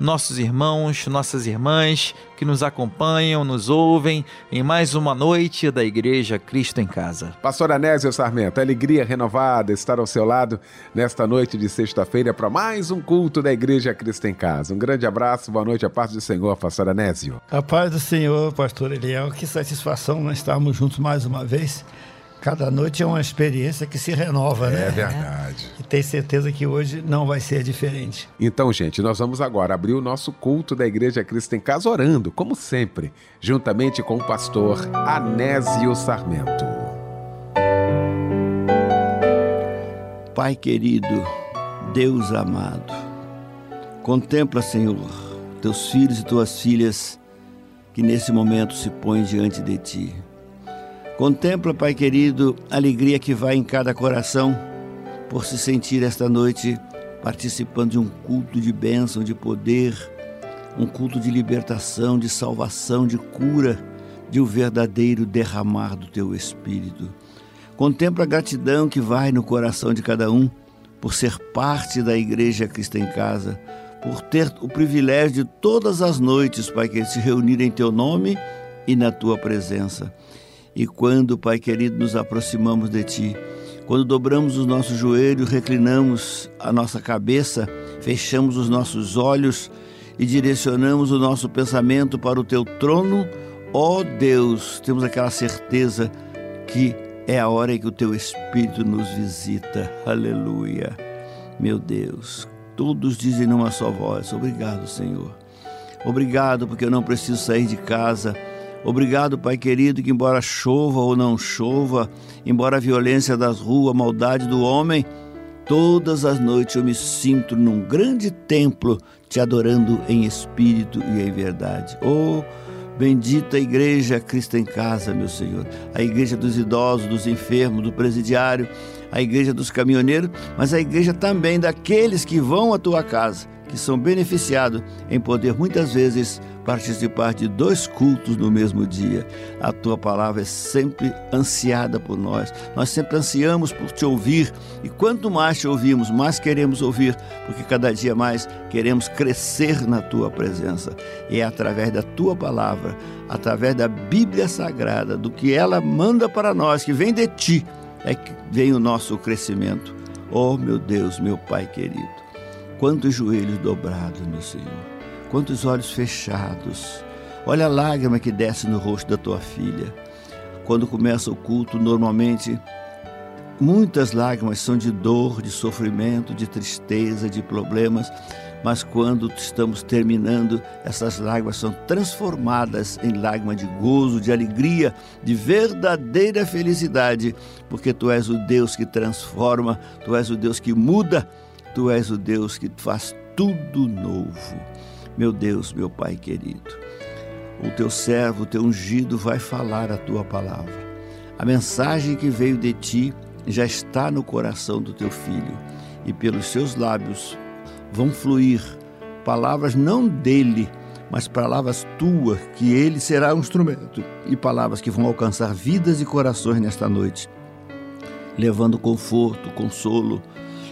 nossos irmãos, nossas irmãs que nos acompanham, nos ouvem em mais uma noite da Igreja Cristo em Casa. Pastor Anésio Sarmento, alegria renovada estar ao seu lado nesta noite de sexta-feira para mais um culto da Igreja Cristo em Casa. Um grande abraço, boa noite, a paz do Senhor, Pastor Anésio. A paz do Senhor, Pastor Eliel, que satisfação nós estarmos juntos mais uma vez. Cada noite é uma experiência que se renova, é né? É verdade. E tenho certeza que hoje não vai ser diferente. Então, gente, nós vamos agora abrir o nosso culto da Igreja Cristo em Casa orando, como sempre, juntamente com o pastor Anésio Sarmento. Pai querido, Deus amado, contempla, Senhor, teus filhos e tuas filhas que nesse momento se põem diante de ti Contempla, Pai querido, a alegria que vai em cada coração por se sentir esta noite participando de um culto de bênção, de poder, um culto de libertação, de salvação, de cura, de um verdadeiro derramar do teu espírito. Contempla a gratidão que vai no coração de cada um por ser parte da Igreja Cristo em Casa, por ter o privilégio de todas as noites, Pai, que se reunir em teu nome e na tua presença. E quando, Pai querido, nos aproximamos de Ti, quando dobramos os nossos joelhos, reclinamos a nossa cabeça, fechamos os nossos olhos e direcionamos o nosso pensamento para o Teu trono, ó Deus, temos aquela certeza que é a hora em que o Teu Espírito nos visita. Aleluia. Meu Deus, todos dizem numa só voz: Obrigado, Senhor. Obrigado porque eu não preciso sair de casa Obrigado, Pai querido, que embora chova ou não chova, embora a violência das ruas, a maldade do homem, todas as noites eu me sinto num grande templo te adorando em espírito e em verdade. Oh, bendita igreja Cristo em casa, meu Senhor. A igreja dos idosos, dos enfermos, do presidiário, a igreja dos caminhoneiros, mas a igreja também daqueles que vão à tua casa, que são beneficiados em poder muitas vezes participar de dois cultos no mesmo dia. A tua palavra é sempre ansiada por nós. Nós sempre ansiamos por te ouvir e quanto mais te ouvimos, mais queremos ouvir, porque cada dia mais queremos crescer na tua presença. E é através da tua palavra, através da Bíblia Sagrada, do que ela manda para nós, que vem de ti, é que vem o nosso crescimento. Oh, meu Deus, meu Pai querido, quantos joelhos dobrados, meu Senhor quantos olhos fechados. Olha a lágrima que desce no rosto da tua filha. Quando começa o culto, normalmente muitas lágrimas são de dor, de sofrimento, de tristeza, de problemas, mas quando estamos terminando, essas lágrimas são transformadas em lágrimas de gozo, de alegria, de verdadeira felicidade, porque tu és o Deus que transforma, tu és o Deus que muda, tu és o Deus que faz tudo novo. Meu Deus, meu Pai querido, o teu servo, o teu ungido vai falar a tua palavra. A mensagem que veio de ti já está no coração do teu filho e pelos seus lábios vão fluir palavras não dele, mas palavras tuas, que ele será um instrumento e palavras que vão alcançar vidas e corações nesta noite, levando conforto, consolo,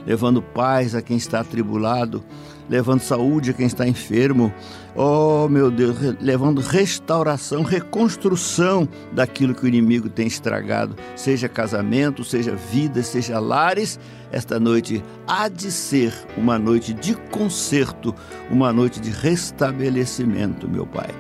levando paz a quem está atribulado, levando saúde a quem está enfermo. Oh, meu Deus, levando restauração, reconstrução daquilo que o inimigo tem estragado, seja casamento, seja vida, seja lares. Esta noite há de ser uma noite de conserto, uma noite de restabelecimento, meu Pai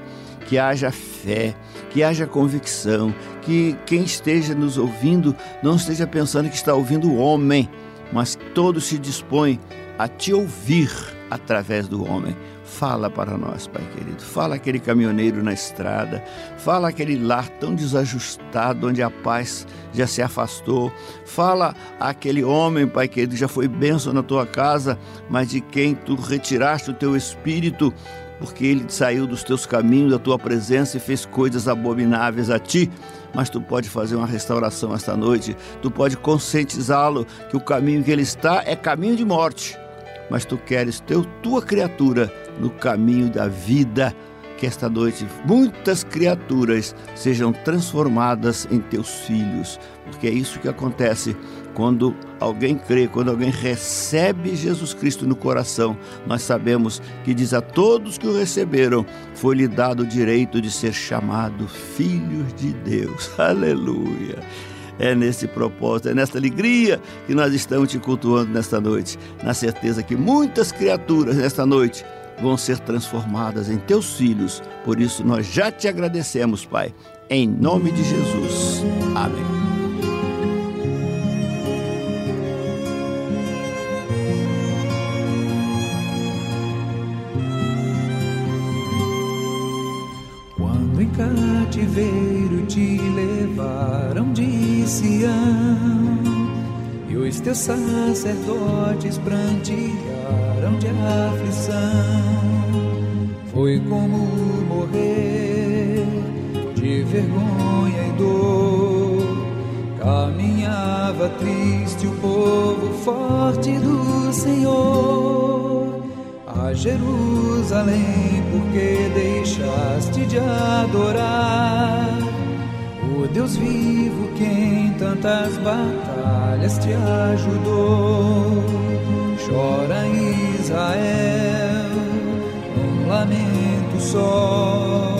que haja fé, que haja convicção, que quem esteja nos ouvindo não esteja pensando que está ouvindo o homem, mas todos se dispõem a te ouvir através do homem. Fala para nós, Pai querido. Fala aquele caminhoneiro na estrada. Fala aquele lar tão desajustado onde a paz já se afastou. Fala aquele homem, Pai querido, já foi benção na tua casa, mas de quem tu retiraste o teu espírito, porque ele saiu dos teus caminhos, da tua presença e fez coisas abomináveis a ti mas tu pode fazer uma restauração esta noite, tu pode conscientizá-lo que o caminho que ele está é caminho de morte mas tu queres teu, tua criatura no caminho da vida. Que esta noite muitas criaturas sejam transformadas em teus filhos, porque é isso que acontece quando alguém crê, quando alguém recebe Jesus Cristo no coração. Nós sabemos que diz a todos que o receberam, foi-lhe dado o direito de ser chamado filhos de Deus. Aleluia. É nesse propósito, é nessa alegria que nós estamos te cultuando nesta noite, na certeza que muitas criaturas nesta noite vão ser transformadas em teus filhos. Por isso nós já te agradecemos, Pai, em nome de Jesus. Amém. Cativeiro te levaram de Sião e os teus sacerdotes prantearam de aflição. Foi como morrer de vergonha e dor. Caminhava triste o povo forte do Senhor Jerusalém, porque deixaste de adorar o Deus vivo que em tantas batalhas te ajudou. Chora Israel, um lamento só.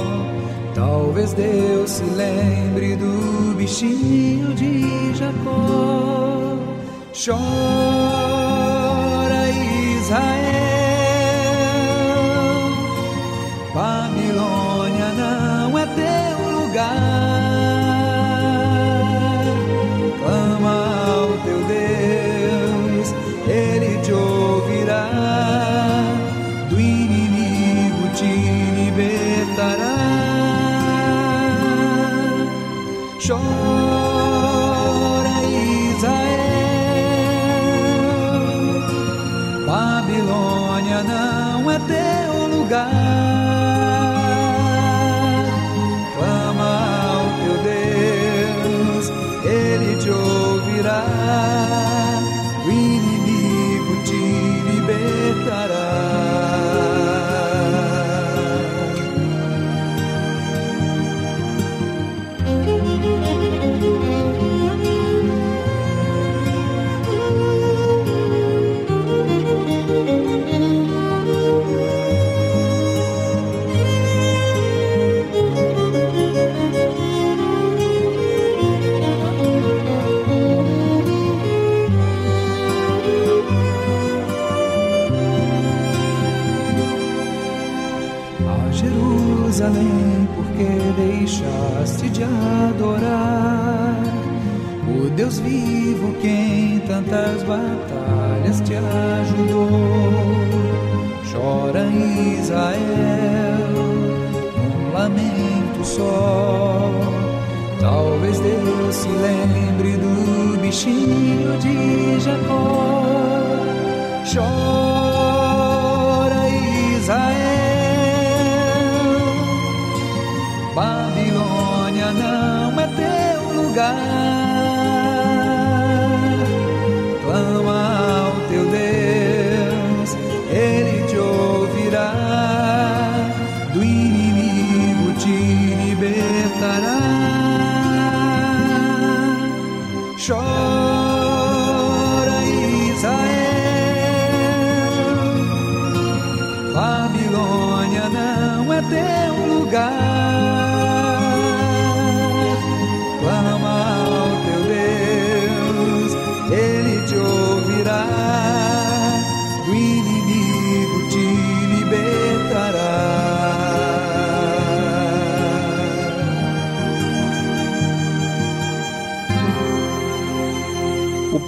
Talvez Deus se lembre do bichinho de Jacó. Chora Israel.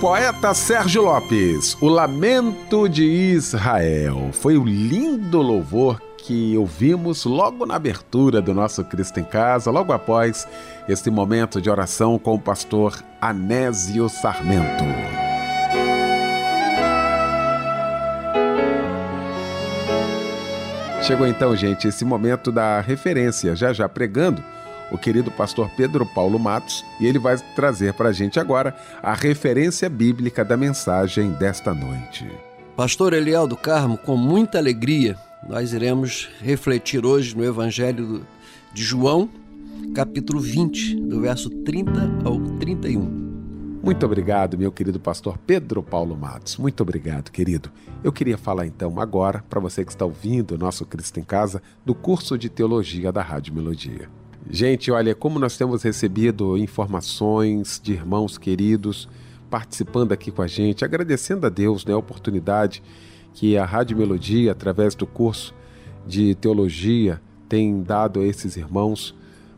Poeta Sérgio Lopes, O Lamento de Israel. Foi o lindo louvor que ouvimos logo na abertura do nosso Cristo em Casa, logo após este momento de oração com o pastor Anésio Sarmento. Chegou então, gente, esse momento da referência, já já pregando o querido pastor Pedro Paulo Matos, e ele vai trazer para a gente agora a referência bíblica da mensagem desta noite. Pastor Eliel do Carmo, com muita alegria, nós iremos refletir hoje no Evangelho de João, capítulo 20, do verso 30 ao 31. Muito obrigado, meu querido pastor Pedro Paulo Matos. Muito obrigado, querido. Eu queria falar então agora, para você que está ouvindo o nosso Cristo em Casa, do curso de teologia da Rádio Melodia. Gente, olha, como nós temos recebido informações de irmãos queridos participando aqui com a gente, agradecendo a Deus né, a oportunidade que a Rádio Melodia, através do curso de teologia, tem dado a esses irmãos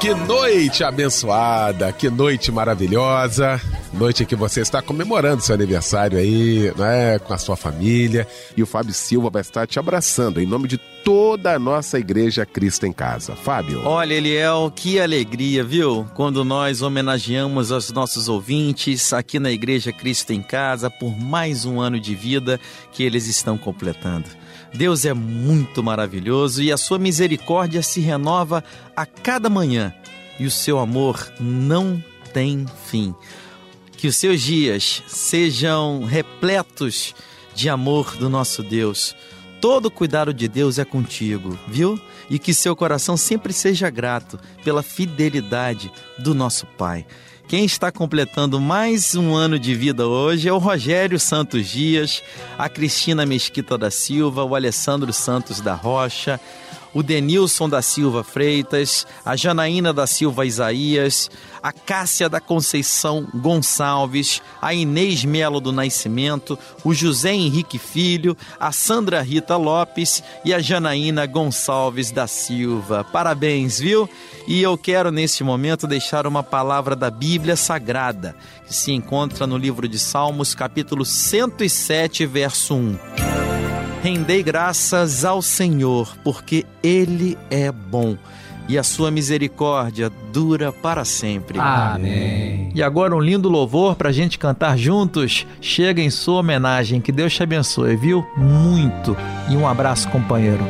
Que noite abençoada, que noite maravilhosa. Noite que você está comemorando seu aniversário aí, né, com a sua família. E o Fábio Silva vai estar te abraçando em nome de toda a nossa igreja Cristo em Casa. Fábio. Olha, Eliel, que alegria, viu? Quando nós homenageamos os nossos ouvintes aqui na Igreja Cristo em Casa por mais um ano de vida que eles estão completando. Deus é muito maravilhoso e a sua misericórdia se renova a cada manhã e o seu amor não tem fim. Que os seus dias sejam repletos de amor do nosso Deus. Todo cuidado de Deus é contigo, viu? E que seu coração sempre seja grato pela fidelidade do nosso Pai. Quem está completando mais um ano de vida hoje é o Rogério Santos Dias, a Cristina Mesquita da Silva, o Alessandro Santos da Rocha, o Denilson da Silva Freitas, a Janaína da Silva Isaías, a Cássia da Conceição Gonçalves, a Inês Melo do Nascimento, o José Henrique Filho, a Sandra Rita Lopes e a Janaína Gonçalves da Silva. Parabéns, viu? E eu quero neste momento deixar uma palavra da Bíblia Sagrada, que se encontra no livro de Salmos, capítulo 107, verso 1. Rendei graças ao Senhor, porque Ele é bom e a sua misericórdia dura para sempre. Amém. E agora um lindo louvor para a gente cantar juntos. Chega em sua homenagem. Que Deus te abençoe, viu? Muito. E um abraço, companheiro.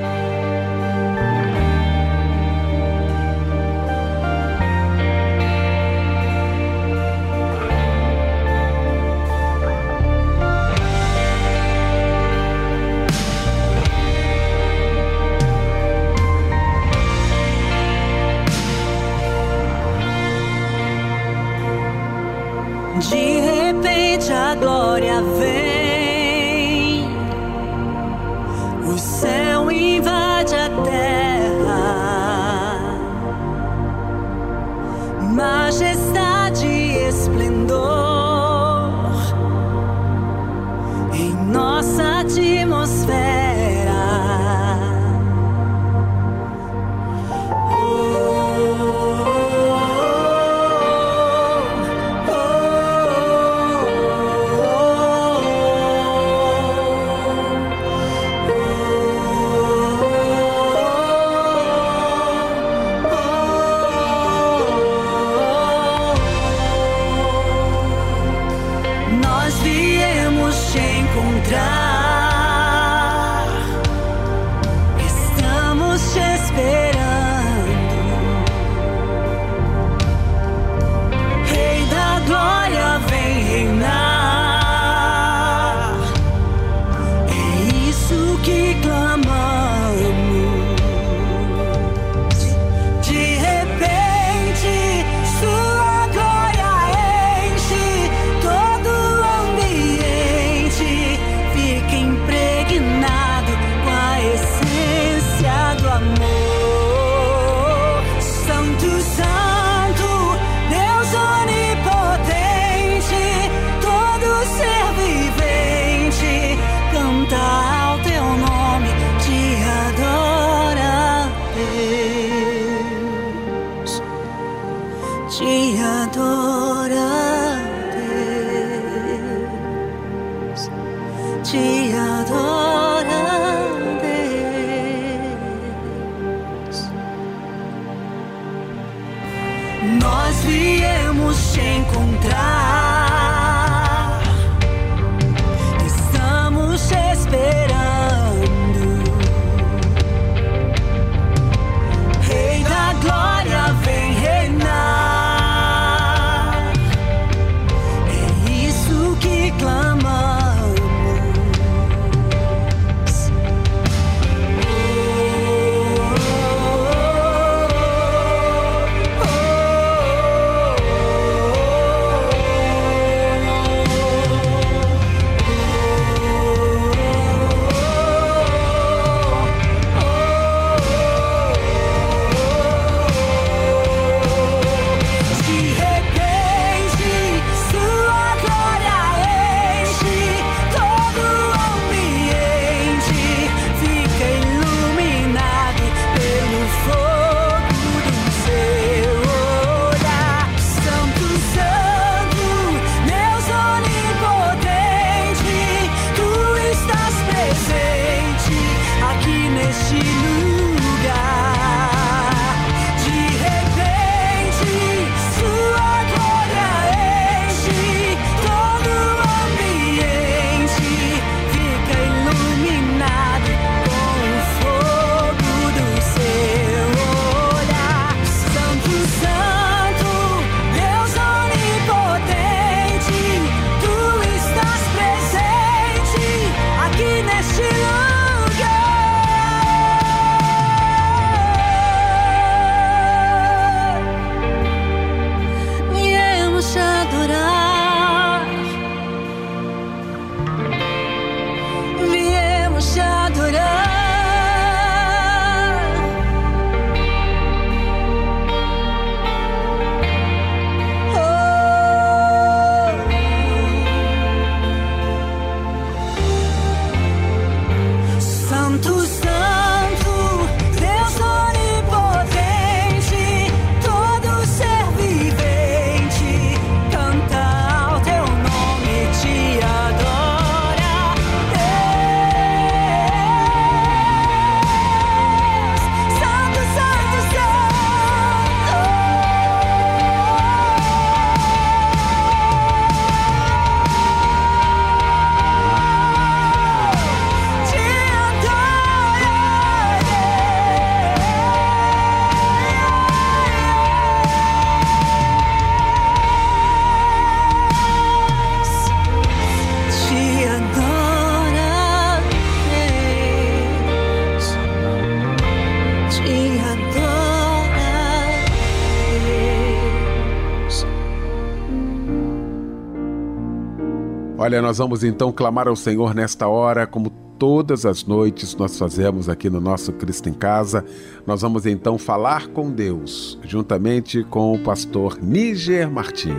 Olha, nós vamos então clamar ao Senhor nesta hora, como todas as noites nós fazemos aqui no nosso Cristo em Casa. Nós vamos então falar com Deus, juntamente com o pastor Níger Martins.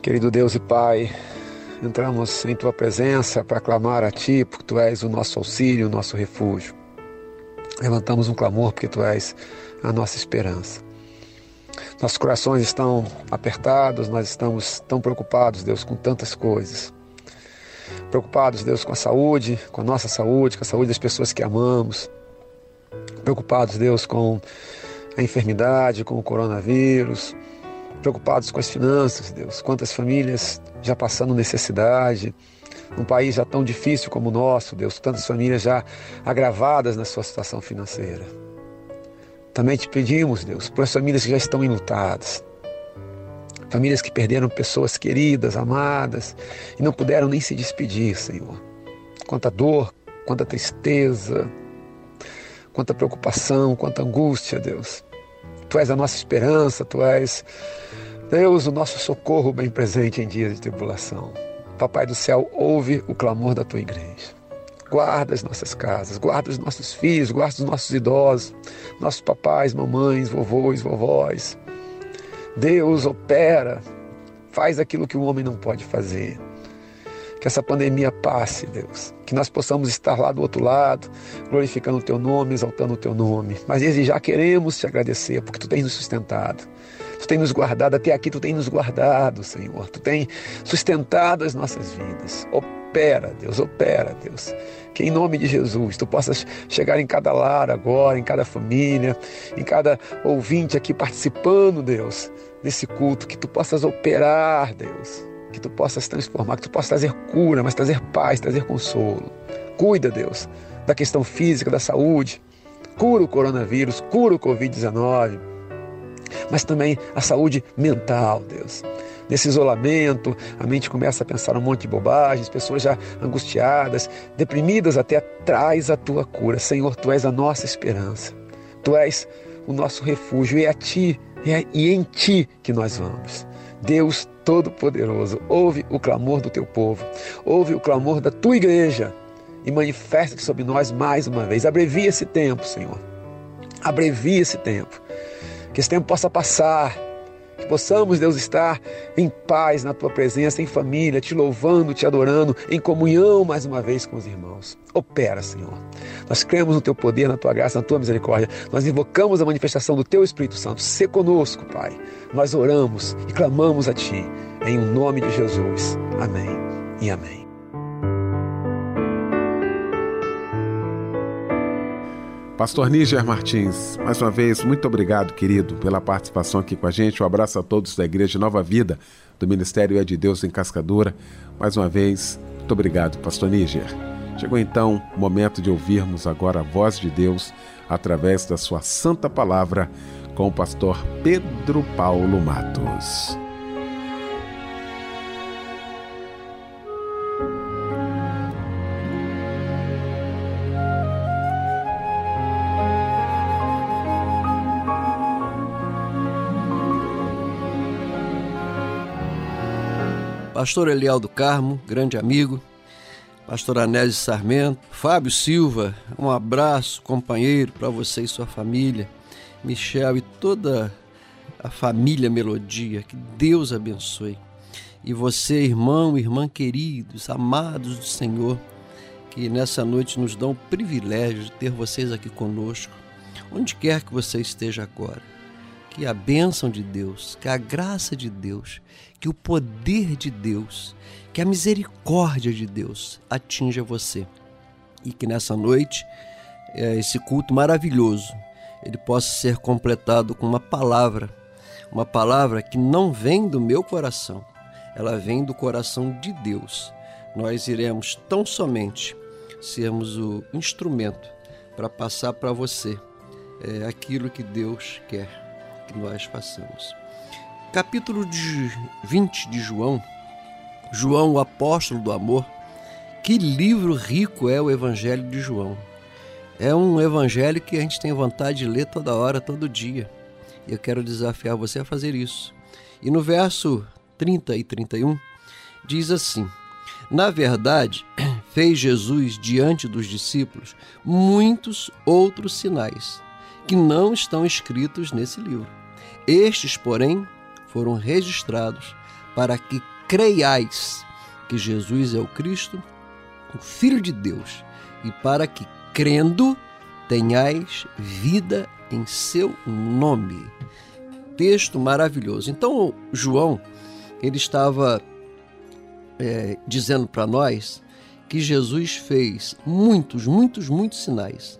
Querido Deus e Pai, entramos em Tua presença para clamar a Ti, porque Tu és o nosso auxílio, o nosso refúgio. Levantamos um clamor porque Tu és a nossa esperança. Nossos corações estão apertados, nós estamos tão preocupados, Deus, com tantas coisas. Preocupados, Deus, com a saúde, com a nossa saúde, com a saúde das pessoas que amamos. Preocupados, Deus, com a enfermidade, com o coronavírus, preocupados com as finanças, Deus. Quantas famílias já passando necessidade, num país já tão difícil como o nosso, Deus, tantas famílias já agravadas na sua situação financeira. Também te pedimos, Deus, por as famílias que já estão enlutadas, famílias que perderam pessoas queridas, amadas e não puderam nem se despedir, Senhor. Quanta dor, quanta tristeza, quanta preocupação, quanta angústia, Deus. Tu és a nossa esperança, tu és, Deus, o nosso socorro bem presente em dias de tribulação. Papai do céu, ouve o clamor da tua igreja. Guarda as nossas casas, guarda os nossos filhos, guarda os nossos idosos, nossos papais, mamães, vovôs, vovós. Deus opera, faz aquilo que o homem não pode fazer. Que essa pandemia passe, Deus. Que nós possamos estar lá do outro lado, glorificando o Teu nome, exaltando o Teu nome. Mas desde já queremos te agradecer, porque Tu tens nos sustentado. Tu tens nos guardado, até aqui Tu tens nos guardado, Senhor. Tu tens sustentado as nossas vidas. Opera, Deus, opera, Deus. Que em nome de Jesus Tu possas chegar em cada lar agora, em cada família, em cada ouvinte aqui participando, Deus, desse culto. Que Tu possas operar, Deus. Que Tu possas transformar, que Tu possas trazer cura, mas trazer paz, trazer consolo. Cuida, Deus, da questão física, da saúde. Cura o coronavírus, cura o Covid-19 mas também a saúde mental, Deus. Nesse isolamento, a mente começa a pensar um monte de bobagens, pessoas já angustiadas, deprimidas até, traz a tua cura. Senhor, tu és a nossa esperança. Tu és o nosso refúgio e é a ti é, e em ti que nós vamos. Deus Todo-Poderoso, ouve o clamor do teu povo, ouve o clamor da tua igreja e manifesta sobre nós mais uma vez. Abrevia esse tempo, Senhor. Abrevia esse tempo que esse tempo possa passar, possamos, Deus, estar em paz na tua presença, em família, te louvando, te adorando, em comunhão mais uma vez com os irmãos. Opera, Senhor. Nós cremos no teu poder, na tua graça, na tua misericórdia. Nós invocamos a manifestação do teu Espírito Santo. Se conosco, Pai. Nós oramos e clamamos a ti, em o nome de Jesus. Amém e amém. Pastor Níger Martins, mais uma vez, muito obrigado, querido, pela participação aqui com a gente. Um abraço a todos da Igreja Nova Vida, do Ministério É de Deus em Cascadura. Mais uma vez, muito obrigado, Pastor Níger. Chegou então o momento de ouvirmos agora a voz de Deus através da sua santa palavra com o pastor Pedro Paulo Matos. Pastor Eliel do Carmo, grande amigo, Pastor Anésio Sarmento, Fábio Silva, um abraço, companheiro, para você e sua família, Michel e toda a família Melodia, que Deus abençoe. E você, irmão, irmã queridos, amados do Senhor, que nessa noite nos dão o privilégio de ter vocês aqui conosco, onde quer que você esteja agora. Que a bênção de Deus, que a graça de Deus, que o poder de Deus, que a misericórdia de Deus atinja você. E que nessa noite, é, esse culto maravilhoso, ele possa ser completado com uma palavra, uma palavra que não vem do meu coração, ela vem do coração de Deus. Nós iremos tão somente sermos o instrumento para passar para você é, aquilo que Deus quer que nós façamos capítulo de 20 de João, João, o apóstolo do amor, que livro rico é o Evangelho de João. É um evangelho que a gente tem vontade de ler toda hora, todo dia. E eu quero desafiar você a fazer isso. E no verso 30 e 31 diz assim: Na verdade, fez Jesus diante dos discípulos muitos outros sinais que não estão escritos nesse livro. Estes, porém, foram registrados para que creiais que Jesus é o Cristo, o Filho de Deus, e para que, crendo, tenhais vida em seu nome. Texto maravilhoso. Então, João, ele estava é, dizendo para nós que Jesus fez muitos, muitos, muitos sinais.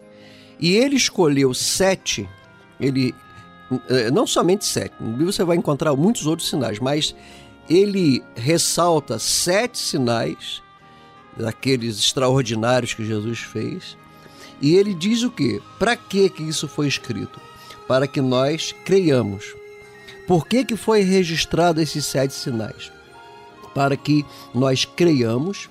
E ele escolheu sete, ele não somente sete, no livro você vai encontrar muitos outros sinais, mas ele ressalta sete sinais daqueles extraordinários que Jesus fez. E ele diz o quê? Para que que isso foi escrito? Para que nós creiamos. Por que que foi registrado esses sete sinais? Para que nós creiamos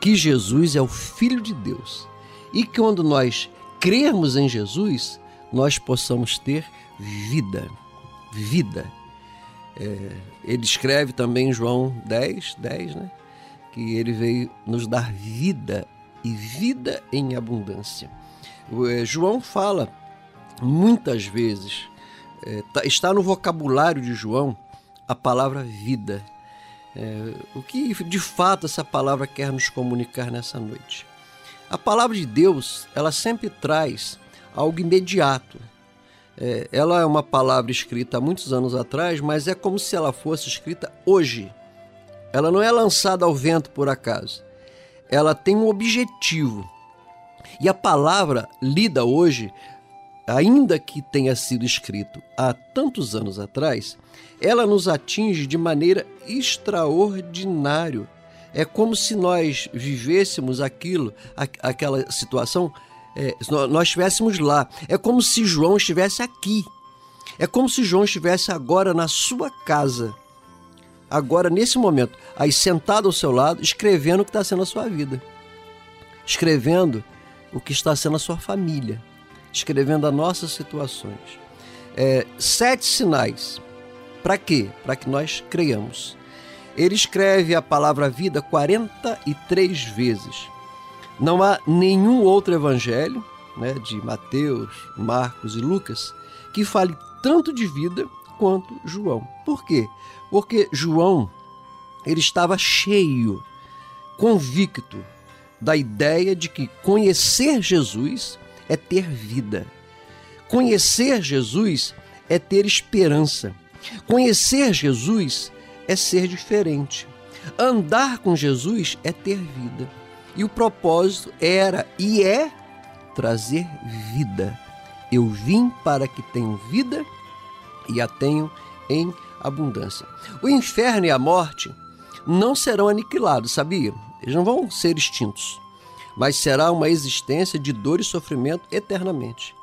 que Jesus é o Filho de Deus. E que quando nós crermos em Jesus, nós possamos ter vida. Vida. É, ele escreve também em João 10, 10, né? Que ele veio nos dar vida e vida em abundância. O, é, João fala muitas vezes, é, tá- está no vocabulário de João a palavra vida. É, o que de fato essa palavra quer nos comunicar nessa noite? A palavra de Deus, ela sempre traz algo imediato. É, ela é uma palavra escrita há muitos anos atrás, mas é como se ela fosse escrita hoje. Ela não é lançada ao vento por acaso. Ela tem um objetivo. E a palavra lida hoje, ainda que tenha sido escrito há tantos anos atrás, ela nos atinge de maneira extraordinária. É como se nós vivêssemos aquilo, aquela situação, é, nós estivéssemos lá. É como se João estivesse aqui. É como se João estivesse agora na sua casa. Agora, nesse momento, aí sentado ao seu lado, escrevendo o que está sendo a sua vida. Escrevendo o que está sendo a sua família. Escrevendo as nossas situações. É, sete sinais. Para quê? Para que nós creiamos. Ele escreve a palavra vida 43 vezes. Não há nenhum outro evangelho, né, de Mateus, Marcos e Lucas, que fale tanto de vida quanto João. Por quê? Porque João ele estava cheio, convicto da ideia de que conhecer Jesus é ter vida. Conhecer Jesus é ter esperança. Conhecer Jesus é ser diferente. Andar com Jesus é ter vida. E o propósito era e é trazer vida. Eu vim para que tenham vida e a tenham em abundância. O inferno e a morte não serão aniquilados, sabia? Eles não vão ser extintos, mas será uma existência de dor e sofrimento eternamente.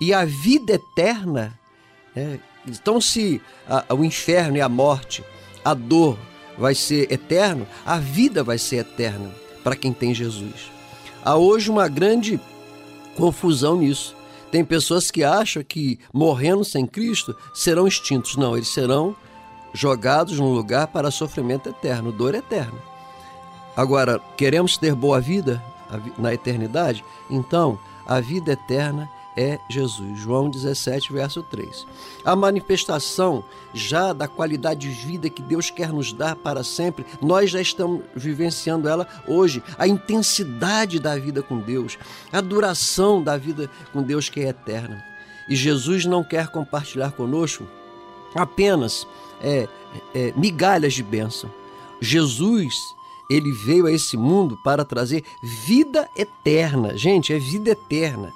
E a vida eterna, né? então se a- o inferno e a morte, a dor vai ser eterno, a vida vai ser eterna para quem tem Jesus. Há hoje uma grande confusão nisso. Tem pessoas que acham que morrendo sem Cristo serão extintos. Não, eles serão jogados num lugar para sofrimento eterno, dor eterna. Agora, queremos ter boa vida na eternidade? Então, a vida eterna é Jesus. João 17, verso 3. A manifestação já da qualidade de vida que Deus quer nos dar para sempre, nós já estamos vivenciando ela hoje. A intensidade da vida com Deus, a duração da vida com Deus que é eterna. E Jesus não quer compartilhar conosco apenas é, é, migalhas de bênção. Jesus, ele veio a esse mundo para trazer vida eterna. Gente, é vida eterna.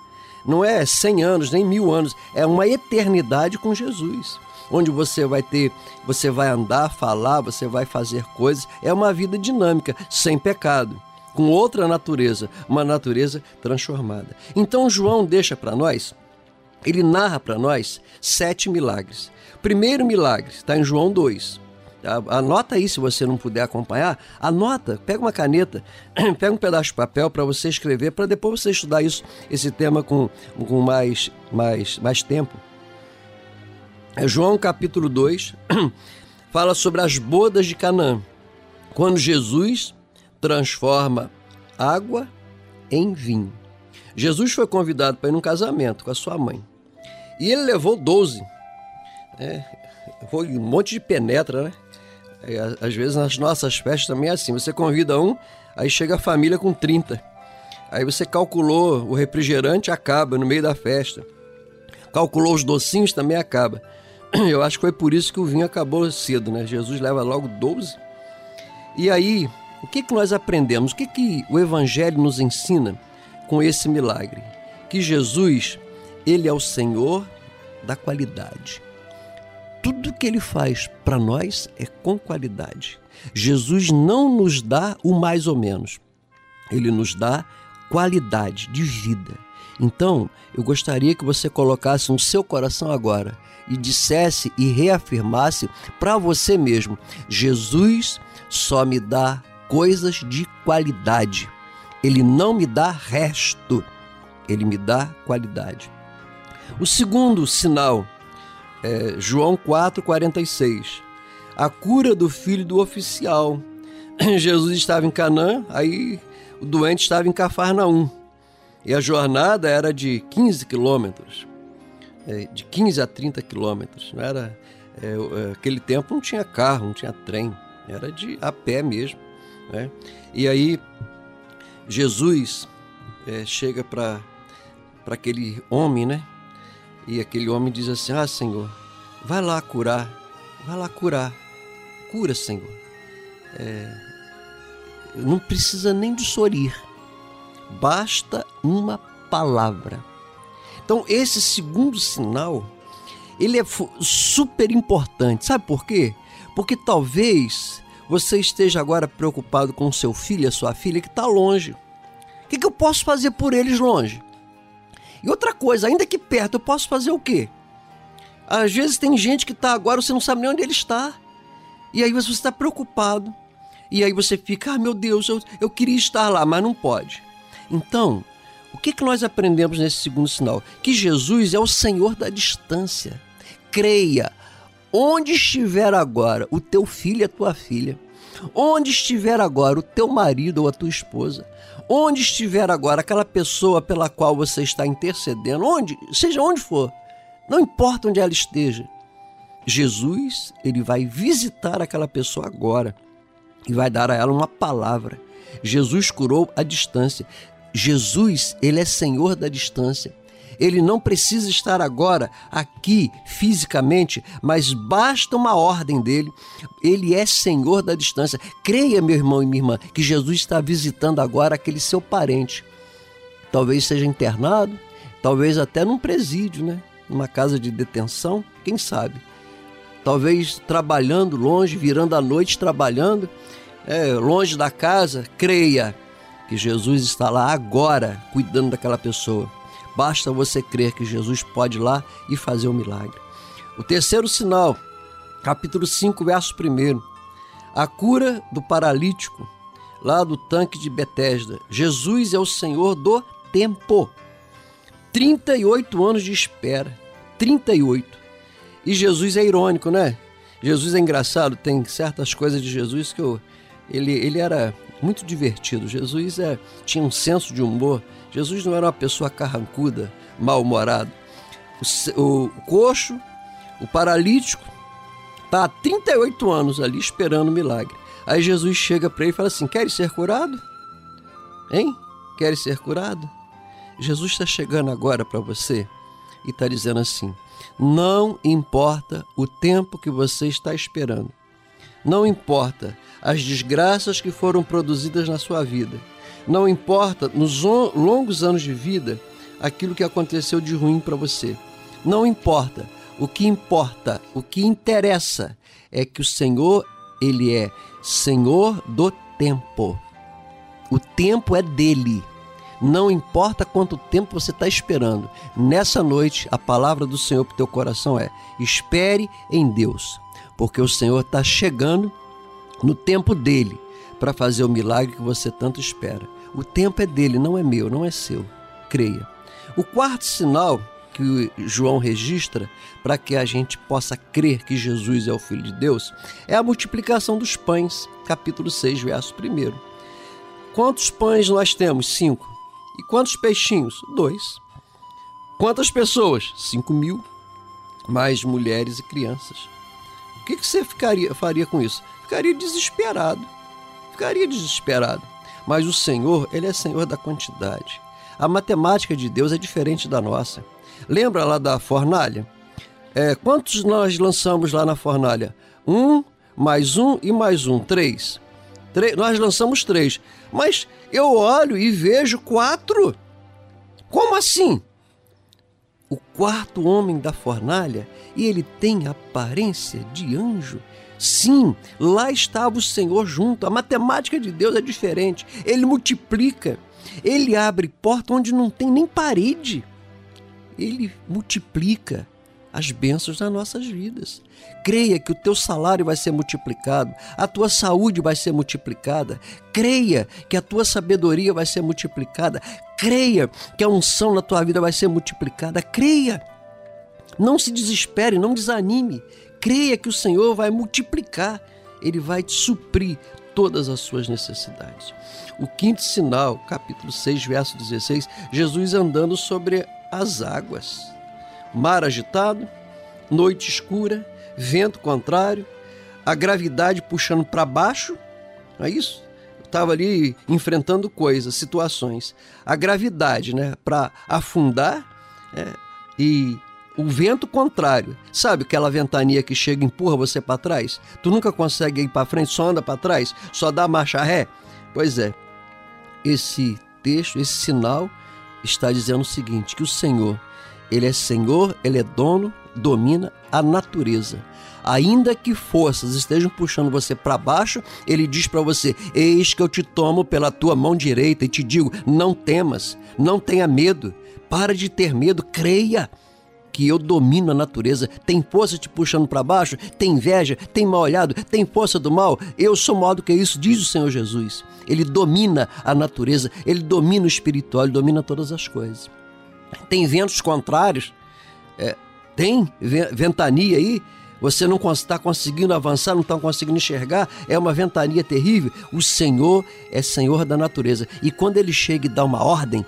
Não é 100 anos, nem mil anos. É uma eternidade com Jesus. Onde você vai ter, você vai andar, falar, você vai fazer coisas. É uma vida dinâmica, sem pecado, com outra natureza, uma natureza transformada. Então João deixa para nós ele narra para nós sete milagres. Primeiro milagre está em João 2. Anota aí se você não puder acompanhar. Anota, pega uma caneta, pega um pedaço de papel para você escrever, para depois você estudar isso, esse tema com, com mais, mais, mais tempo. É João capítulo 2 fala sobre as bodas de Canaã. Quando Jesus transforma água em vinho. Jesus foi convidado para ir num casamento com a sua mãe. E ele levou 12. né? Foi um monte de penetra, né? É, Às vezes nas nossas festas também é assim. Você convida um, aí chega a família com 30. Aí você calculou o refrigerante, acaba no meio da festa. Calculou os docinhos, também acaba. Eu acho que foi por isso que o vinho acabou cedo, né? Jesus leva logo 12. E aí, o que, que nós aprendemos? O que, que o Evangelho nos ensina com esse milagre? Que Jesus, ele é o Senhor da qualidade. Tudo que ele faz para nós é com qualidade. Jesus não nos dá o mais ou menos, ele nos dá qualidade de vida. Então, eu gostaria que você colocasse no seu coração agora e dissesse e reafirmasse para você mesmo: Jesus só me dá coisas de qualidade. Ele não me dá resto, ele me dá qualidade. O segundo sinal é João 4,46. A cura do filho do oficial. Jesus estava em Canaã, aí o doente estava em Cafarnaum. E a jornada era de 15 quilômetros, é, de 15 a 30 quilômetros. Não era, é, é, aquele tempo não tinha carro, não tinha trem, era de a pé mesmo. Né? E aí Jesus é, chega para aquele homem, né? E aquele homem diz assim: Ah, Senhor, vai lá curar, vai lá curar, cura, Senhor. É, não precisa nem de sorir, basta uma palavra. Então, esse segundo sinal, ele é super importante. Sabe por quê? Porque talvez você esteja agora preocupado com seu filho, a sua filha, que está longe. O que, que eu posso fazer por eles longe? E outra coisa, ainda que perto, eu posso fazer o quê? Às vezes tem gente que está agora, você não sabe nem onde ele está. E aí você está preocupado. E aí você fica, ah, meu Deus, eu, eu queria estar lá, mas não pode. Então, o que, que nós aprendemos nesse segundo sinal? Que Jesus é o Senhor da distância. Creia, onde estiver agora o teu filho e a tua filha, onde estiver agora o teu marido ou a tua esposa, onde estiver agora aquela pessoa pela qual você está intercedendo, onde, seja onde for, não importa onde ela esteja, Jesus, ele vai visitar aquela pessoa agora e vai dar a ela uma palavra. Jesus curou a distância. Jesus, ele é Senhor da distância. Ele não precisa estar agora aqui fisicamente, mas basta uma ordem dele. Ele é Senhor da distância. Creia, meu irmão e minha irmã, que Jesus está visitando agora aquele seu parente. Talvez seja internado, talvez até num presídio, né? Numa casa de detenção, quem sabe? Talvez trabalhando longe, virando a noite trabalhando, é, longe da casa. Creia que Jesus está lá agora cuidando daquela pessoa. Basta você crer que Jesus pode ir lá e fazer o um milagre. O terceiro sinal, capítulo 5, verso 1. A cura do paralítico, lá do tanque de Betesda. Jesus é o Senhor do tempo. 38 anos de espera. 38. E Jesus é irônico, né? Jesus é engraçado, tem certas coisas de Jesus que eu, ele, ele era muito divertido. Jesus é, tinha um senso de humor Jesus não era uma pessoa carrancuda, mal-humorado. O, o coxo, o paralítico, está há 38 anos ali esperando o milagre. Aí Jesus chega para ele e fala assim: Queres ser curado? Hein? Queres ser curado? Jesus está chegando agora para você e está dizendo assim: Não importa o tempo que você está esperando, não importa as desgraças que foram produzidas na sua vida não importa nos longos anos de vida aquilo que aconteceu de ruim para você. Não importa. O que importa, o que interessa é que o Senhor, ele é Senhor do tempo. O tempo é dele. Não importa quanto tempo você está esperando. Nessa noite, a palavra do Senhor para o teu coração é: espere em Deus, porque o Senhor está chegando no tempo dele para fazer o milagre que você tanto espera. O tempo é dele, não é meu, não é seu. Creia. O quarto sinal que João registra para que a gente possa crer que Jesus é o Filho de Deus é a multiplicação dos pães, capítulo 6, verso 1. Quantos pães nós temos? Cinco. E quantos peixinhos? Dois. Quantas pessoas? Cinco mil, mais mulheres e crianças. O que, que você ficaria, faria com isso? Ficaria desesperado. Ficaria desesperado. Mas o Senhor, ele é Senhor da quantidade. A matemática de Deus é diferente da nossa. Lembra lá da fornalha? É, quantos nós lançamos lá na fornalha? Um, mais um e mais um, três. três. Nós lançamos três. Mas eu olho e vejo quatro. Como assim? o quarto homem da fornalha e ele tem aparência de anjo. Sim, lá estava o Senhor junto. A matemática de Deus é diferente. Ele multiplica. Ele abre porta onde não tem nem parede. Ele multiplica as bênçãos nas nossas vidas. Creia que o teu salário vai ser multiplicado, a tua saúde vai ser multiplicada. Creia que a tua sabedoria vai ser multiplicada. Creia que a unção na tua vida vai ser multiplicada. Creia. Não se desespere, não desanime. Creia que o Senhor vai multiplicar, ele vai te suprir todas as suas necessidades. O quinto sinal, capítulo 6, verso 16, Jesus andando sobre as águas. Mar agitado, noite escura, vento contrário, a gravidade puxando para baixo, não é isso? Estava ali enfrentando coisas, situações. A gravidade, né, para afundar é, e o vento contrário. Sabe aquela ventania que chega e empurra você para trás? Tu nunca consegue ir para frente, só anda para trás, só dá marcha ré? Pois é. Esse texto, esse sinal está dizendo o seguinte, que o Senhor, ele é Senhor, ele é dono, domina a natureza. Ainda que forças estejam puxando você para baixo, ele diz para você: Eis que eu te tomo pela tua mão direita e te digo: não temas, não tenha medo, para de ter medo, creia que eu domino a natureza. Tem força te puxando para baixo? Tem inveja? Tem mal olhado? Tem força do mal? Eu sou maior do que isso, diz o Senhor Jesus. Ele domina a natureza, ele domina o espiritual, ele domina todas as coisas. Tem ventos contrários, é, tem ventania aí, você não está conseguindo avançar, não está conseguindo enxergar, é uma ventania terrível. O Senhor é Senhor da natureza. E quando ele chega e dá uma ordem,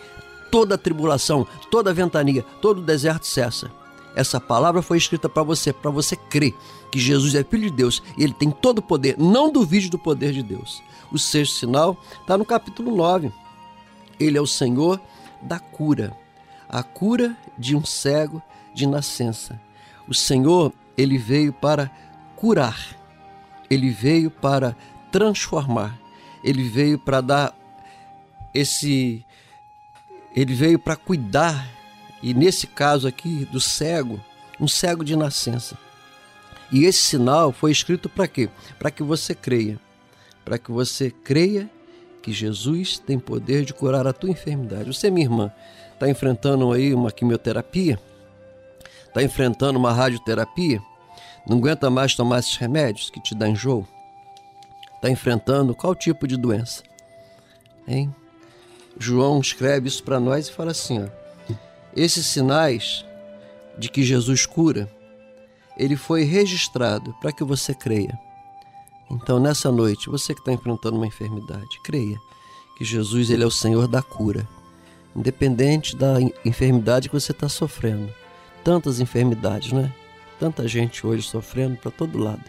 toda a tribulação, toda a ventania, todo o deserto cessa. Essa palavra foi escrita para você, para você crer que Jesus é Filho de Deus e ele tem todo o poder. Não duvide do poder de Deus. O sexto sinal está no capítulo 9. Ele é o Senhor da cura. A cura de um cego de nascença. O Senhor, ele veio para curar. Ele veio para transformar. Ele veio para dar esse ele veio para cuidar e nesse caso aqui do cego, um cego de nascença. E esse sinal foi escrito para quê? Para que você creia. Para que você creia que Jesus tem poder de curar a tua enfermidade. Você, minha irmã, está enfrentando aí uma quimioterapia? Está enfrentando uma radioterapia? Não aguenta mais tomar esses remédios que te dão enjoo? Está enfrentando qual tipo de doença? Hein? João escreve isso para nós e fala assim: ó, esses sinais de que Jesus cura, ele foi registrado para que você creia. Então, nessa noite, você que está enfrentando uma enfermidade, creia que Jesus ele é o Senhor da cura, independente da enfermidade que você está sofrendo. Tantas enfermidades, né? Tanta gente hoje sofrendo para todo lado.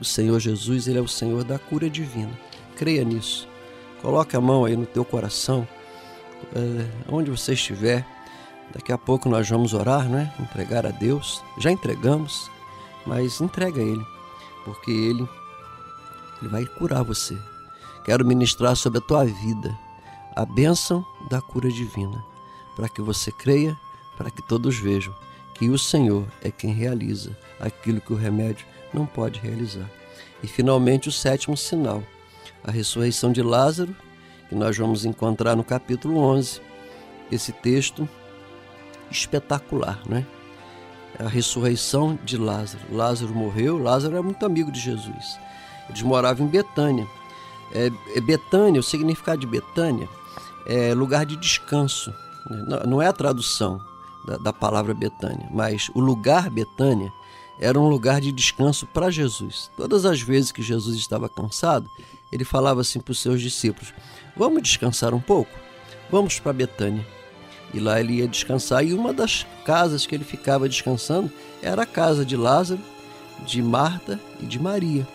O Senhor Jesus ele é o Senhor da cura divina. Creia nisso. Coloque a mão aí no teu coração, é, onde você estiver Daqui a pouco nós vamos orar, né? Entregar a Deus. Já entregamos, mas entrega a Ele, porque Ele, Ele vai curar você. Quero ministrar sobre a tua vida a bênção da cura divina, para que você creia, para que todos vejam que o Senhor é quem realiza aquilo que o remédio não pode realizar. E finalmente o sétimo sinal, a ressurreição de Lázaro, que nós vamos encontrar no capítulo 11. Esse texto espetacular, né? A ressurreição de Lázaro. Lázaro morreu, Lázaro era muito amigo de Jesus. Eles moravam em Betânia. É, é Betânia, o significado de Betânia é lugar de descanso. Né? Não é a tradução da, da palavra Betânia, mas o lugar Betânia era um lugar de descanso para Jesus. Todas as vezes que Jesus estava cansado, ele falava assim para os seus discípulos: Vamos descansar um pouco? Vamos para Betânia. E lá ele ia descansar. E uma das casas que ele ficava descansando era a casa de Lázaro, de Marta e de Maria.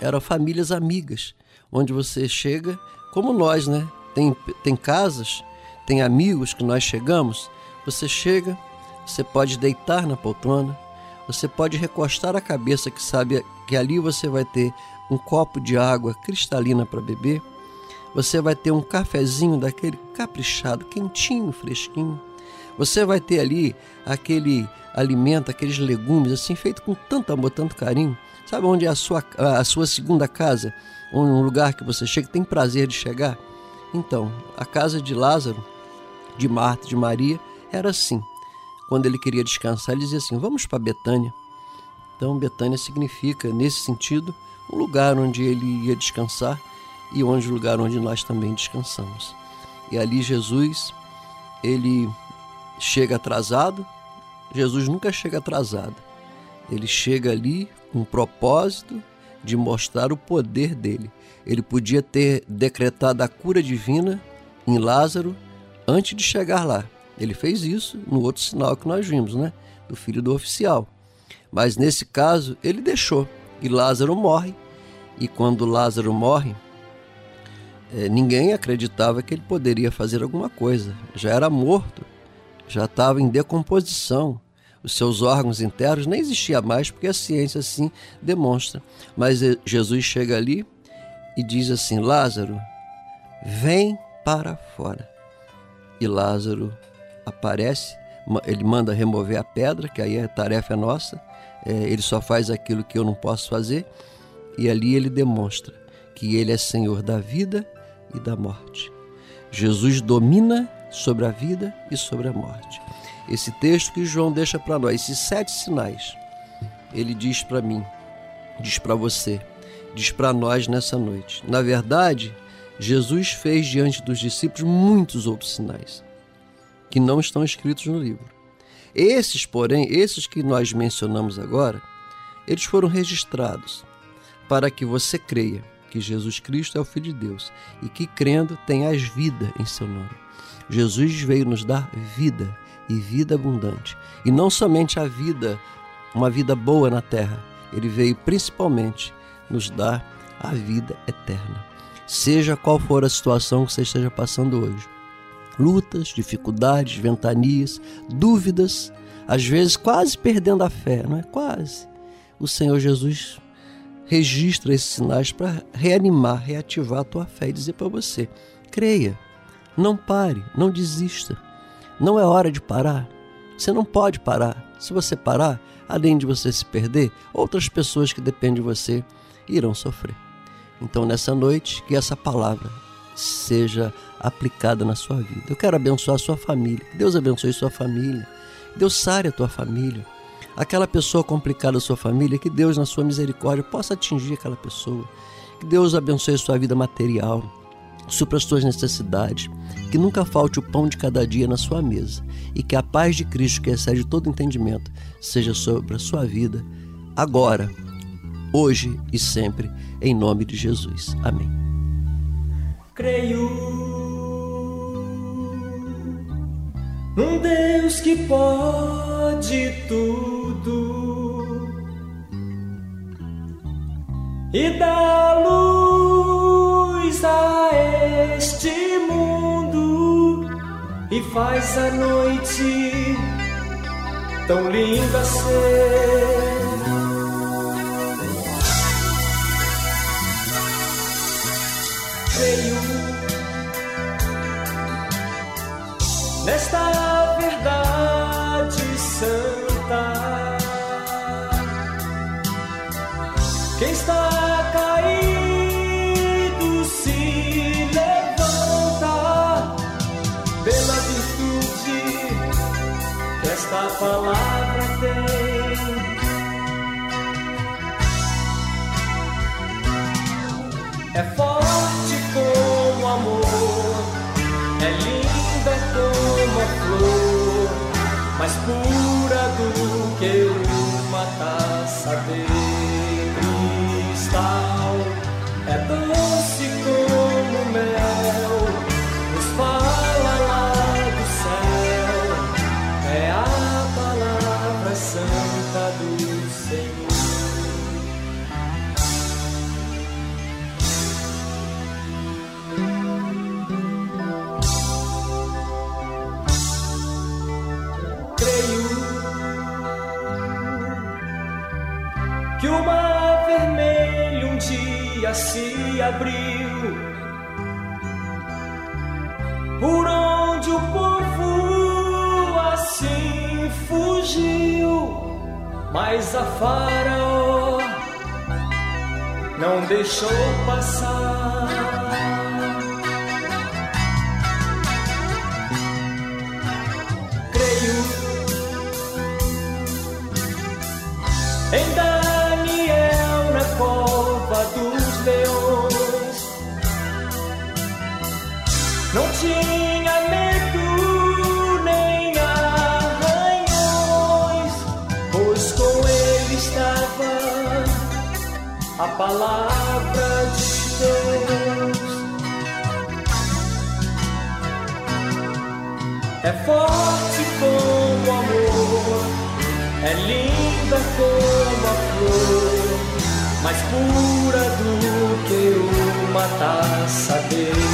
Eram famílias amigas, onde você chega, como nós, né? Tem, tem casas, tem amigos que nós chegamos. Você chega, você pode deitar na poltrona, você pode recostar a cabeça, que sabe que ali você vai ter um copo de água cristalina para beber você vai ter um cafezinho daquele caprichado, quentinho, fresquinho. Você vai ter ali aquele alimento, aqueles legumes, assim, feito com tanto amor, tanto carinho. Sabe onde é a sua, a sua segunda casa? Um lugar que você chega, tem prazer de chegar? Então, a casa de Lázaro, de Marta, de Maria, era assim. Quando ele queria descansar, ele dizia assim: Vamos para Betânia. Então, Betânia significa, nesse sentido, um lugar onde ele ia descansar e onde o lugar onde nós também descansamos. E ali Jesus, ele chega atrasado. Jesus nunca chega atrasado. Ele chega ali com o propósito de mostrar o poder dele. Ele podia ter decretado a cura divina em Lázaro antes de chegar lá. Ele fez isso no outro sinal que nós vimos, né? Do filho do oficial. Mas nesse caso, ele deixou e Lázaro morre. E quando Lázaro morre, ninguém acreditava que ele poderia fazer alguma coisa. Já era morto, já estava em decomposição. Os seus órgãos internos nem existiam mais, porque a ciência assim demonstra. Mas eh, Jesus chega ali e diz assim: Lázaro, vem para fora. E Lázaro aparece, ele manda remover a pedra, que aí a tarefa é nossa. É, ele só faz aquilo que eu não posso fazer. E ali ele demonstra que ele é Senhor da vida e da morte. Jesus domina sobre a vida e sobre a morte. Esse texto que João deixa para nós, esses sete sinais, ele diz para mim, diz para você, diz para nós nessa noite. Na verdade, Jesus fez diante dos discípulos muitos outros sinais que não estão escritos no livro. Esses, porém, esses que nós mencionamos agora, eles foram registrados para que você creia que Jesus Cristo é o Filho de Deus e que crendo tenhas vida em seu nome. Jesus veio nos dar vida e vida abundante. E não somente a vida, uma vida boa na terra, ele veio principalmente nos dar a vida eterna. Seja qual for a situação que você esteja passando hoje, lutas, dificuldades, ventanias, dúvidas, às vezes quase perdendo a fé, não é? Quase. O Senhor Jesus registra esses sinais para reanimar, reativar a tua fé e dizer para você: creia, não pare, não desista. Não é hora de parar. Você não pode parar. Se você parar, além de você se perder, outras pessoas que dependem de você irão sofrer. Então, nessa noite, que essa palavra seja aplicada na sua vida. Eu quero abençoar a sua família. Que Deus abençoe sua família. Que Deus sare a tua família. Aquela pessoa complicada da sua família, que Deus, na sua misericórdia, possa atingir aquela pessoa. Que Deus abençoe a sua vida material, supra as suas necessidades. Que nunca falte o pão de cada dia na sua mesa. E que a paz de Cristo, que excede todo entendimento, seja sobre a sua vida, agora, hoje e sempre, em nome de Jesus. Amém. Creio num Deus que pode tudo e dá luz a este mundo e faz a noite tão linda ser. Creio nesta palavra tem. É forte abriu, por onde o povo assim fugiu, mas a Faraó não deixou passar. Palavra de Deus. É forte como o amor, é linda como a flor, mais pura do que uma taça de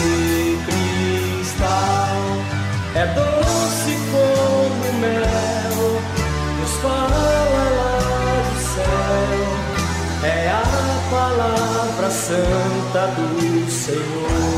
santa do Senhor.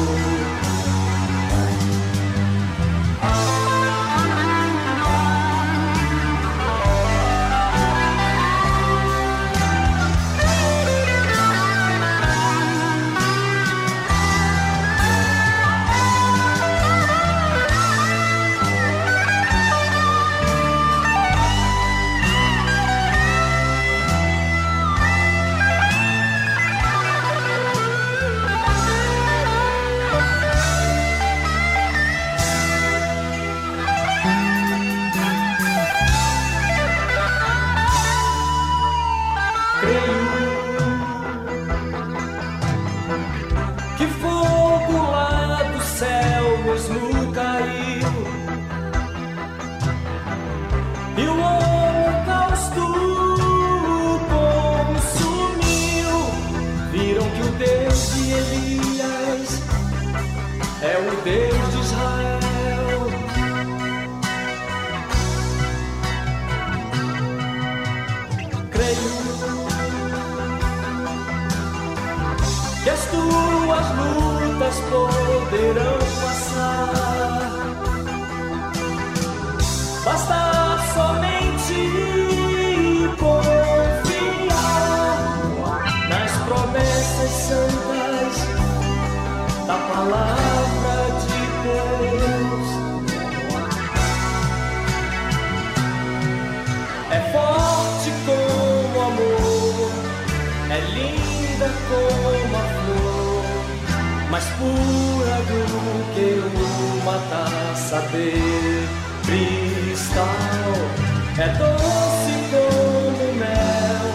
É doce como mel,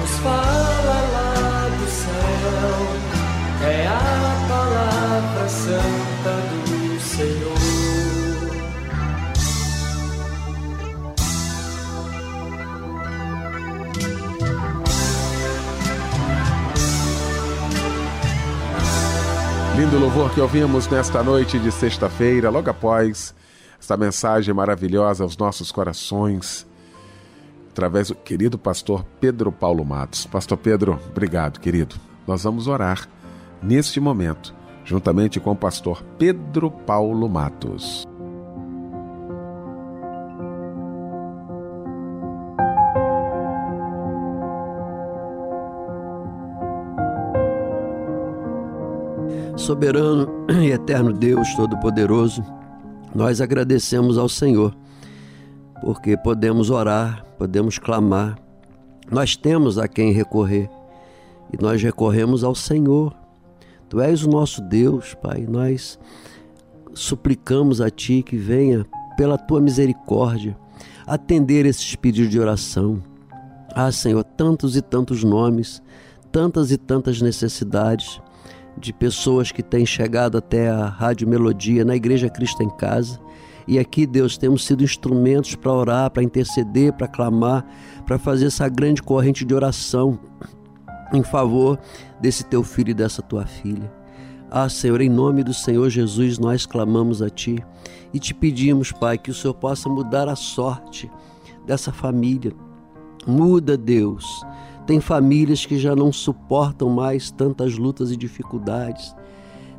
nos fala lá do céu. É a palavra santa do Senhor. Lindo louvor que ouvimos nesta noite de sexta-feira, logo após esta mensagem maravilhosa aos nossos corações, através do querido pastor Pedro Paulo Matos. Pastor Pedro, obrigado, querido. Nós vamos orar neste momento, juntamente com o pastor Pedro Paulo Matos. Soberano e eterno Deus Todo-Poderoso, nós agradecemos ao Senhor, porque podemos orar, podemos clamar, nós temos a quem recorrer e nós recorremos ao Senhor. Tu és o nosso Deus, Pai, nós suplicamos a Ti que venha, pela Tua misericórdia, atender esses pedidos de oração. Ah, Senhor, tantos e tantos nomes, tantas e tantas necessidades de pessoas que têm chegado até a Rádio Melodia na Igreja Cristo em Casa. E aqui, Deus, temos sido instrumentos para orar, para interceder, para clamar, para fazer essa grande corrente de oração em favor desse teu filho e dessa tua filha. Ah, Senhor, em nome do Senhor Jesus, nós clamamos a Ti e te pedimos, Pai, que o Senhor possa mudar a sorte dessa família. Muda, Deus. Tem famílias que já não suportam mais tantas lutas e dificuldades.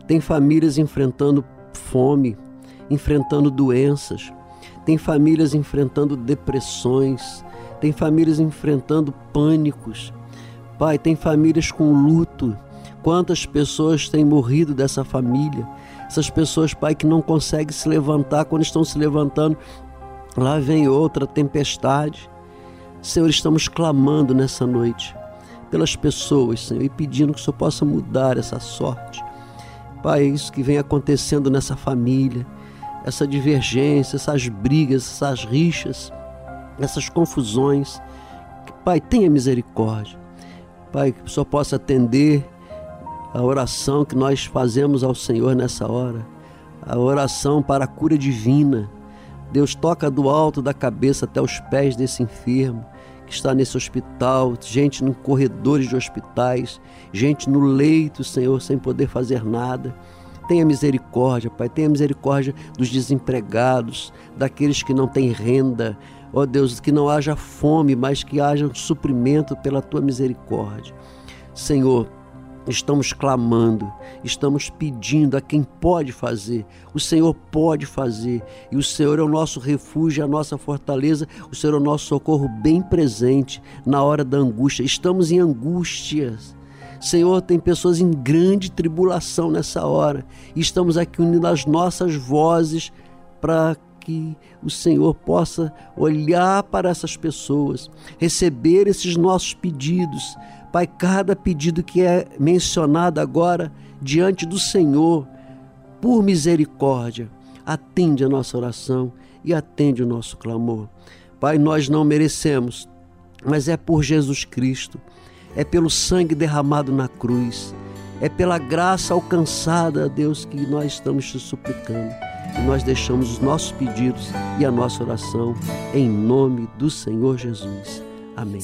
Tem famílias enfrentando fome, enfrentando doenças. tem famílias enfrentando depressões, tem famílias enfrentando pânicos. Pai, tem famílias com luto. Quantas pessoas têm morrido dessa família? Essas pessoas, Pai, que não conseguem se levantar, quando estão se levantando, lá vem outra tempestade. Senhor, estamos clamando nessa noite pelas pessoas, Senhor, e pedindo que o Senhor possa mudar essa sorte. Pai, é isso que vem acontecendo nessa família, essa divergência, essas brigas, essas rixas, essas confusões. Pai, tenha misericórdia. Pai, que o Senhor possa atender a oração que nós fazemos ao Senhor nessa hora, a oração para a cura divina. Deus toca do alto da cabeça até os pés desse enfermo que está nesse hospital, gente nos corredores de hospitais, gente no leito, Senhor, sem poder fazer nada. Tenha misericórdia, Pai, tenha misericórdia dos desempregados, daqueles que não têm renda. Ó Deus, que não haja fome, mas que haja um suprimento pela tua misericórdia. Senhor, Estamos clamando, estamos pedindo a quem pode fazer. O Senhor pode fazer. E o Senhor é o nosso refúgio, a nossa fortaleza. O Senhor é o nosso socorro bem presente na hora da angústia. Estamos em angústias. Senhor, tem pessoas em grande tribulação nessa hora. E estamos aqui unindo as nossas vozes para que o Senhor possa olhar para essas pessoas, receber esses nossos pedidos Pai, cada pedido que é mencionado agora diante do Senhor, por misericórdia, atende a nossa oração e atende o nosso clamor. Pai, nós não merecemos, mas é por Jesus Cristo, é pelo sangue derramado na cruz, é pela graça alcançada, Deus, que nós estamos te suplicando. E nós deixamos os nossos pedidos e a nossa oração em nome do Senhor Jesus. Amém.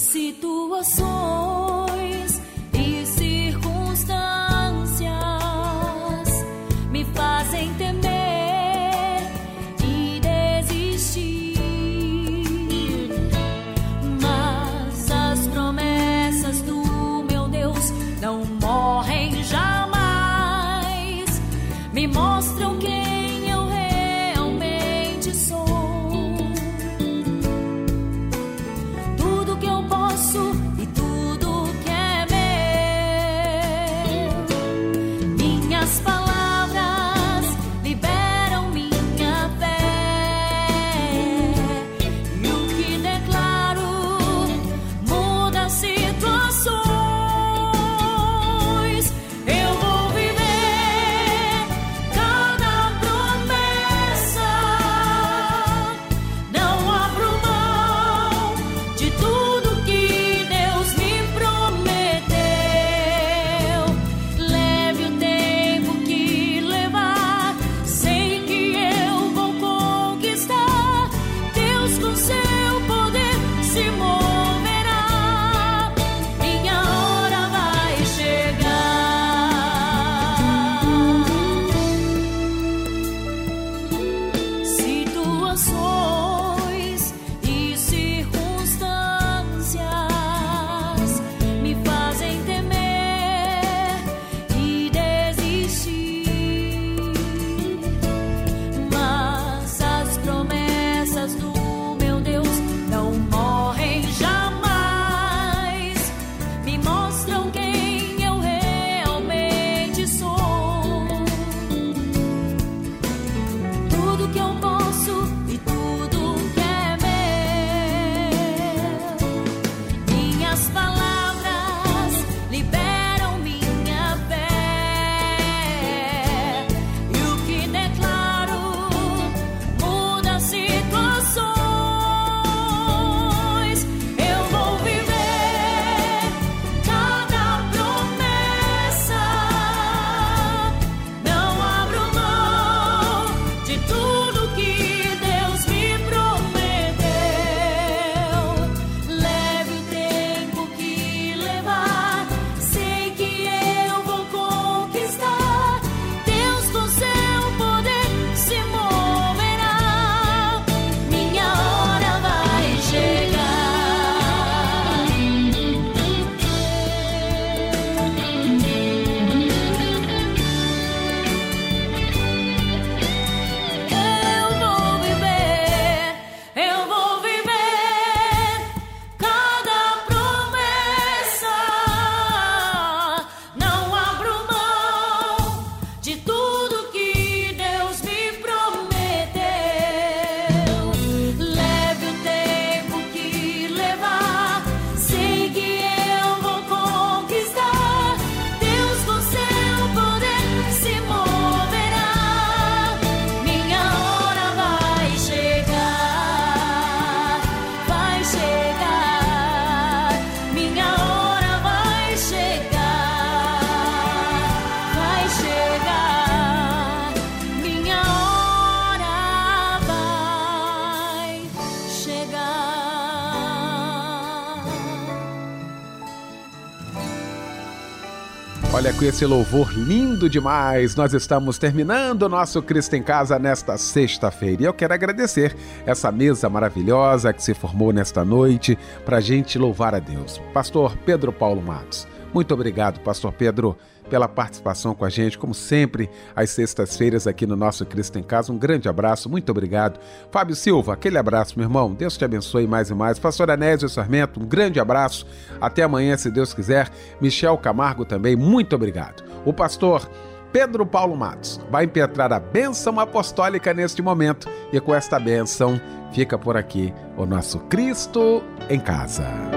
Olha, com esse louvor lindo demais, nós estamos terminando o nosso Cristo em Casa nesta sexta-feira. E eu quero agradecer essa mesa maravilhosa que se formou nesta noite para a gente louvar a Deus. Pastor Pedro Paulo Matos. Muito obrigado, Pastor Pedro pela participação com a gente, como sempre, às sextas-feiras aqui no nosso Cristo em Casa. Um grande abraço, muito obrigado. Fábio Silva, aquele abraço, meu irmão. Deus te abençoe mais e mais. Pastor Anésio Sarmento, um grande abraço. Até amanhã, se Deus quiser. Michel Camargo também, muito obrigado. O pastor Pedro Paulo Matos vai impetrar a bênção apostólica neste momento e com esta bênção fica por aqui o nosso Cristo em Casa.